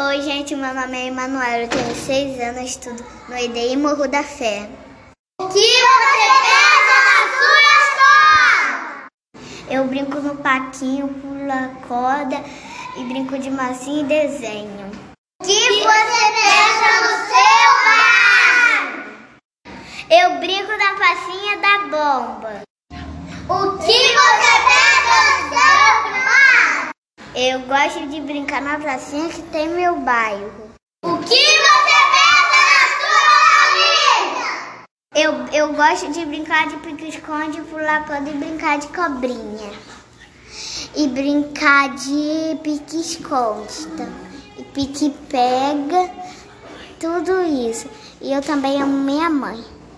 Oi, gente, meu nome é Emanuel, eu tenho seis anos, estudo no EDI Morro da Fé. O que você pensa na sua escola? Eu brinco no paquinho, pulo a corda e brinco de massinha e desenho. O que você pensa no seu bar? Eu brinco na passinha da bomba. O que você pensa no seu bar? Eu gosto de brincar na pracinha que tem meu bairro. O que você pensa na sua família? Eu, eu gosto de brincar de pique-esconde, pular corda e brincar de cobrinha. E brincar de pique-esconde. E pique-pega, tudo isso. E eu também amo minha mãe.